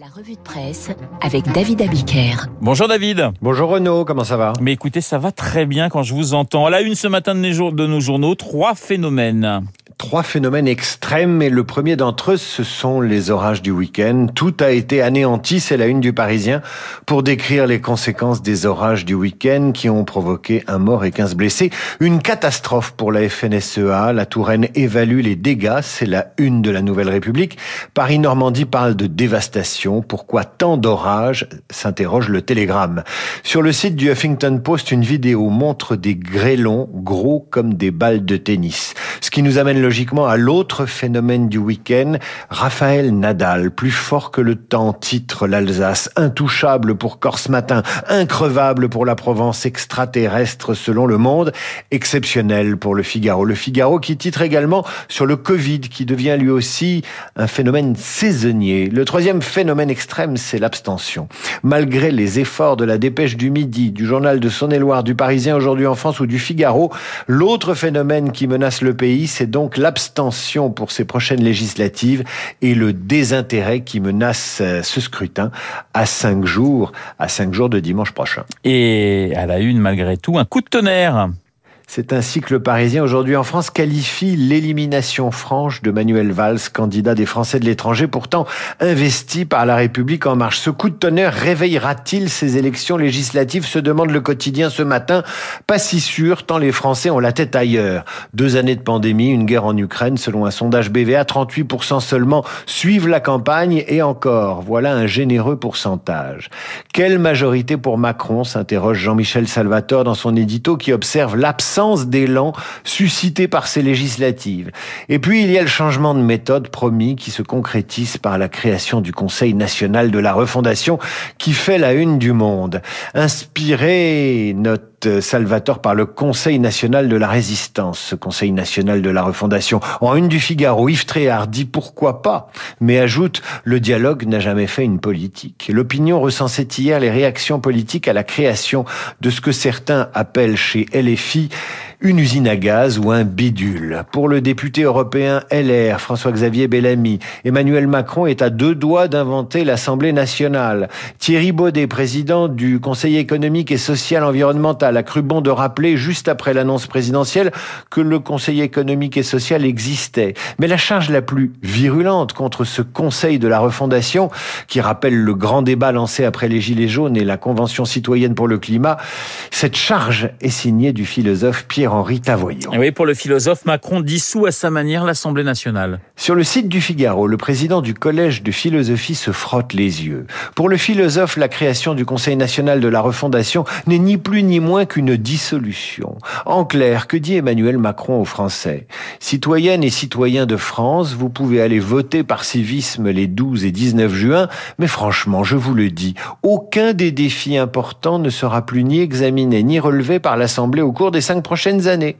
La revue de presse avec David Abiker. Bonjour David. Bonjour Renaud, comment ça va? Mais écoutez, ça va très bien quand je vous entends. À la une ce matin de nos journaux, trois phénomènes trois phénomènes extrêmes et le premier d'entre eux, ce sont les orages du week-end. Tout a été anéanti, c'est la une du Parisien, pour décrire les conséquences des orages du week-end qui ont provoqué un mort et 15 blessés. Une catastrophe pour la FNSEA. La Touraine évalue les dégâts, c'est la une de la Nouvelle République. Paris-Normandie parle de dévastation. Pourquoi tant d'orages? s'interroge le Télégramme. Sur le site du Huffington Post, une vidéo montre des grêlons gros comme des balles de tennis. Ce qui nous amène logiquement à l'autre phénomène du week-end, Raphaël Nadal, plus fort que le temps, titre l'Alsace, intouchable pour Corse Matin, increvable pour la Provence, extraterrestre selon le monde, exceptionnel pour le Figaro. Le Figaro qui titre également sur le Covid, qui devient lui aussi un phénomène saisonnier. Le troisième phénomène extrême, c'est l'abstention. Malgré les efforts de la dépêche du midi, du journal de Saône-et-Loire, du Parisien aujourd'hui en France ou du Figaro, l'autre phénomène qui menace le pays, c'est donc l'abstention pour ces prochaines législatives et le désintérêt qui menace euh, ce scrutin à cinq jours, à cinq jours de dimanche prochain. Et à la une, malgré tout, un coup de tonnerre c'est ainsi que le Parisien aujourd'hui en France qualifie l'élimination franche de Manuel Valls, candidat des Français de l'étranger, pourtant investi par la République en marche. Ce coup de tonnerre réveillera-t-il ces élections législatives se demande le quotidien ce matin. Pas si sûr, tant les Français ont la tête ailleurs. Deux années de pandémie, une guerre en Ukraine, selon un sondage BVA, 38% seulement suivent la campagne et encore, voilà un généreux pourcentage. Quelle majorité pour Macron s'interroge Jean-Michel Salvatore dans son édito qui observe l'absence d'élan suscité par ces législatives. Et puis il y a le changement de méthode promis qui se concrétise par la création du Conseil national de la refondation qui fait la une du monde. Inspiré, note Salvatore par le Conseil national de la résistance, ce Conseil national de la refondation. En une du Figaro, Yves Tréhard dit pourquoi pas, mais ajoute le dialogue n'a jamais fait une politique. L'opinion recensait hier les réactions politiques à la création de ce que certains appellent chez LFI une usine à gaz ou un bidule. Pour le député européen LR, François-Xavier Bellamy, Emmanuel Macron est à deux doigts d'inventer l'Assemblée nationale. Thierry Baudet, président du Conseil économique et social environnemental, a cru bon de rappeler, juste après l'annonce présidentielle, que le Conseil économique et social existait. Mais la charge la plus virulente contre ce Conseil de la refondation, qui rappelle le grand débat lancé après les Gilets jaunes et la Convention citoyenne pour le climat, cette charge est signée du philosophe Pierre henri Tavoyot. Oui, pour le philosophe, Macron dissout à sa manière l'Assemblée nationale. Sur le site du Figaro, le président du Collège de philosophie se frotte les yeux. Pour le philosophe, la création du Conseil national de la refondation n'est ni plus ni moins qu'une dissolution. En clair, que dit Emmanuel Macron aux Français? Citoyennes et citoyens de France, vous pouvez aller voter par civisme les 12 et 19 juin, mais franchement, je vous le dis, aucun des défis importants ne sera plus ni examiné ni relevé par l'Assemblée au cours des cinq prochaines années.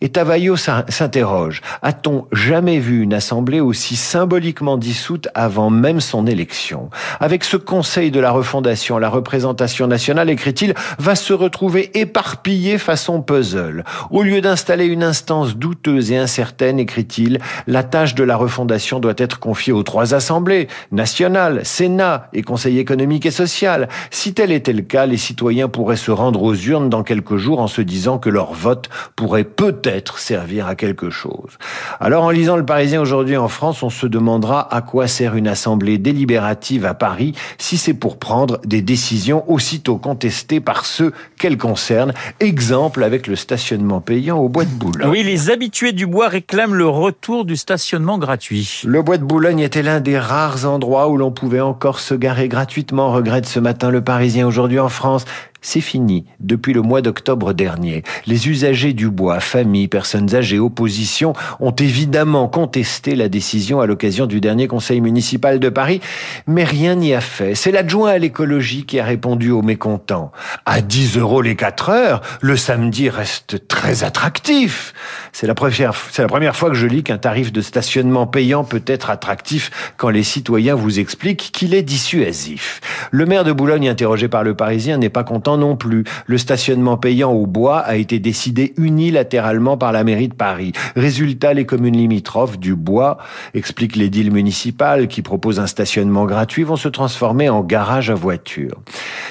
Et Tavaillot s'interroge, a-t-on jamais vu une assemblée aussi symboliquement dissoute avant même son élection? Avec ce Conseil de la refondation, la représentation nationale, écrit-il, va se retrouver éparpillée façon puzzle. Au lieu d'installer une instance douteuse et incertaine, écrit-il, la tâche de la refondation doit être confiée aux trois assemblées, nationales, Sénat et Conseil économique et social. Si tel était le cas, les citoyens pourraient se rendre aux urnes dans quelques jours en se disant que leur vote pourrait peut-être servir à quelque chose. Alors en lisant le Parisien aujourd'hui en France, on se demandera à quoi sert une assemblée délibérative à Paris si c'est pour prendre des décisions aussitôt contestées par ceux qu'elles Exemple avec le stationnement payant au Bois de Boulogne. Oui, les habitués du bois réclament le retour du stationnement gratuit. Le Bois de Boulogne était l'un des rares endroits où l'on pouvait encore se garer gratuitement, regrette ce matin le Parisien aujourd'hui en France c'est fini depuis le mois d'octobre dernier. Les usagers du bois, familles, personnes âgées, opposition, ont évidemment contesté la décision à l'occasion du dernier conseil municipal de Paris, mais rien n'y a fait. C'est l'adjoint à l'écologie qui a répondu aux mécontents. À 10 euros les 4 heures, le samedi reste très attractif. C'est la première, c'est la première fois que je lis qu'un tarif de stationnement payant peut être attractif quand les citoyens vous expliquent qu'il est dissuasif. Le maire de Boulogne, interrogé par le Parisien, n'est pas content non plus. Le stationnement payant au bois a été décidé unilatéralement par la mairie de Paris. Résultat, les communes limitrophes du bois, explique l'édile municipal qui propose un stationnement gratuit, vont se transformer en garage à voitures.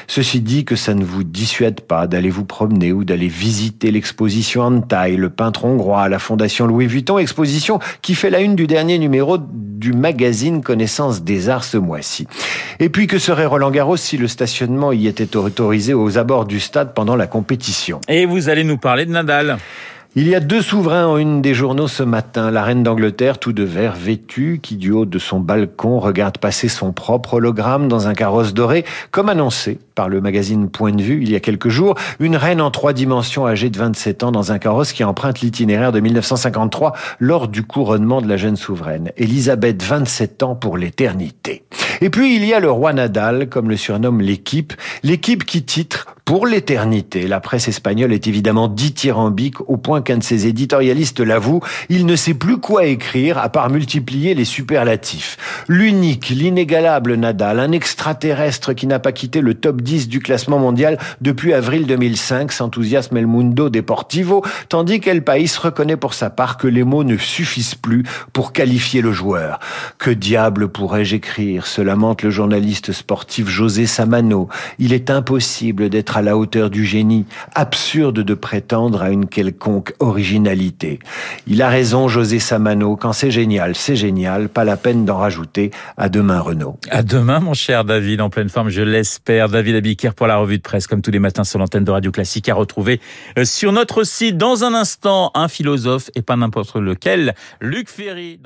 Ceci dit que ça ne vous dissuade pas d'aller vous promener ou d'aller visiter l'exposition Antaille, le peintre hongrois à la Fondation Louis Vuitton, exposition qui fait la une du dernier numéro du magazine Connaissance des Arts ce mois-ci. Et puis que serait Roland Garros si le stationnement y était autorisé aux abords du stade pendant la compétition Et vous allez nous parler de Nadal. Il y a deux souverains en une des journaux ce matin. La reine d'Angleterre, tout de vert vêtue, qui du haut de son balcon regarde passer son propre hologramme dans un carrosse doré, comme annoncé par le magazine Point de Vue il y a quelques jours. Une reine en trois dimensions âgée de 27 ans dans un carrosse qui emprunte l'itinéraire de 1953 lors du couronnement de la jeune souveraine. Elisabeth, 27 ans pour l'éternité. Et puis il y a le roi Nadal, comme le surnomme l'équipe, l'équipe qui titre pour l'éternité. La presse espagnole est évidemment dithyrambique au point qu'un de ses éditorialistes l'avoue, il ne sait plus quoi écrire à part multiplier les superlatifs. L'unique, l'inégalable Nadal, un extraterrestre qui n'a pas quitté le top 10 du classement mondial depuis avril 2005, s'enthousiasme El Mundo Deportivo, tandis qu'El País reconnaît pour sa part que les mots ne suffisent plus pour qualifier le joueur. Que diable pourrais-je écrire? Se lamente le journaliste sportif José Samano. Il est impossible d'être à la hauteur du génie, absurde de prétendre à une quelconque originalité. Il a raison, José Samano, quand c'est génial, c'est génial, pas la peine d'en rajouter. À demain, Renaud. À demain, mon cher David, en pleine forme, je l'espère. David Abiker pour la revue de presse, comme tous les matins sur l'antenne de Radio Classique, à retrouver euh, sur notre site. Dans un instant, un philosophe, et pas n'importe lequel, Luc Ferry.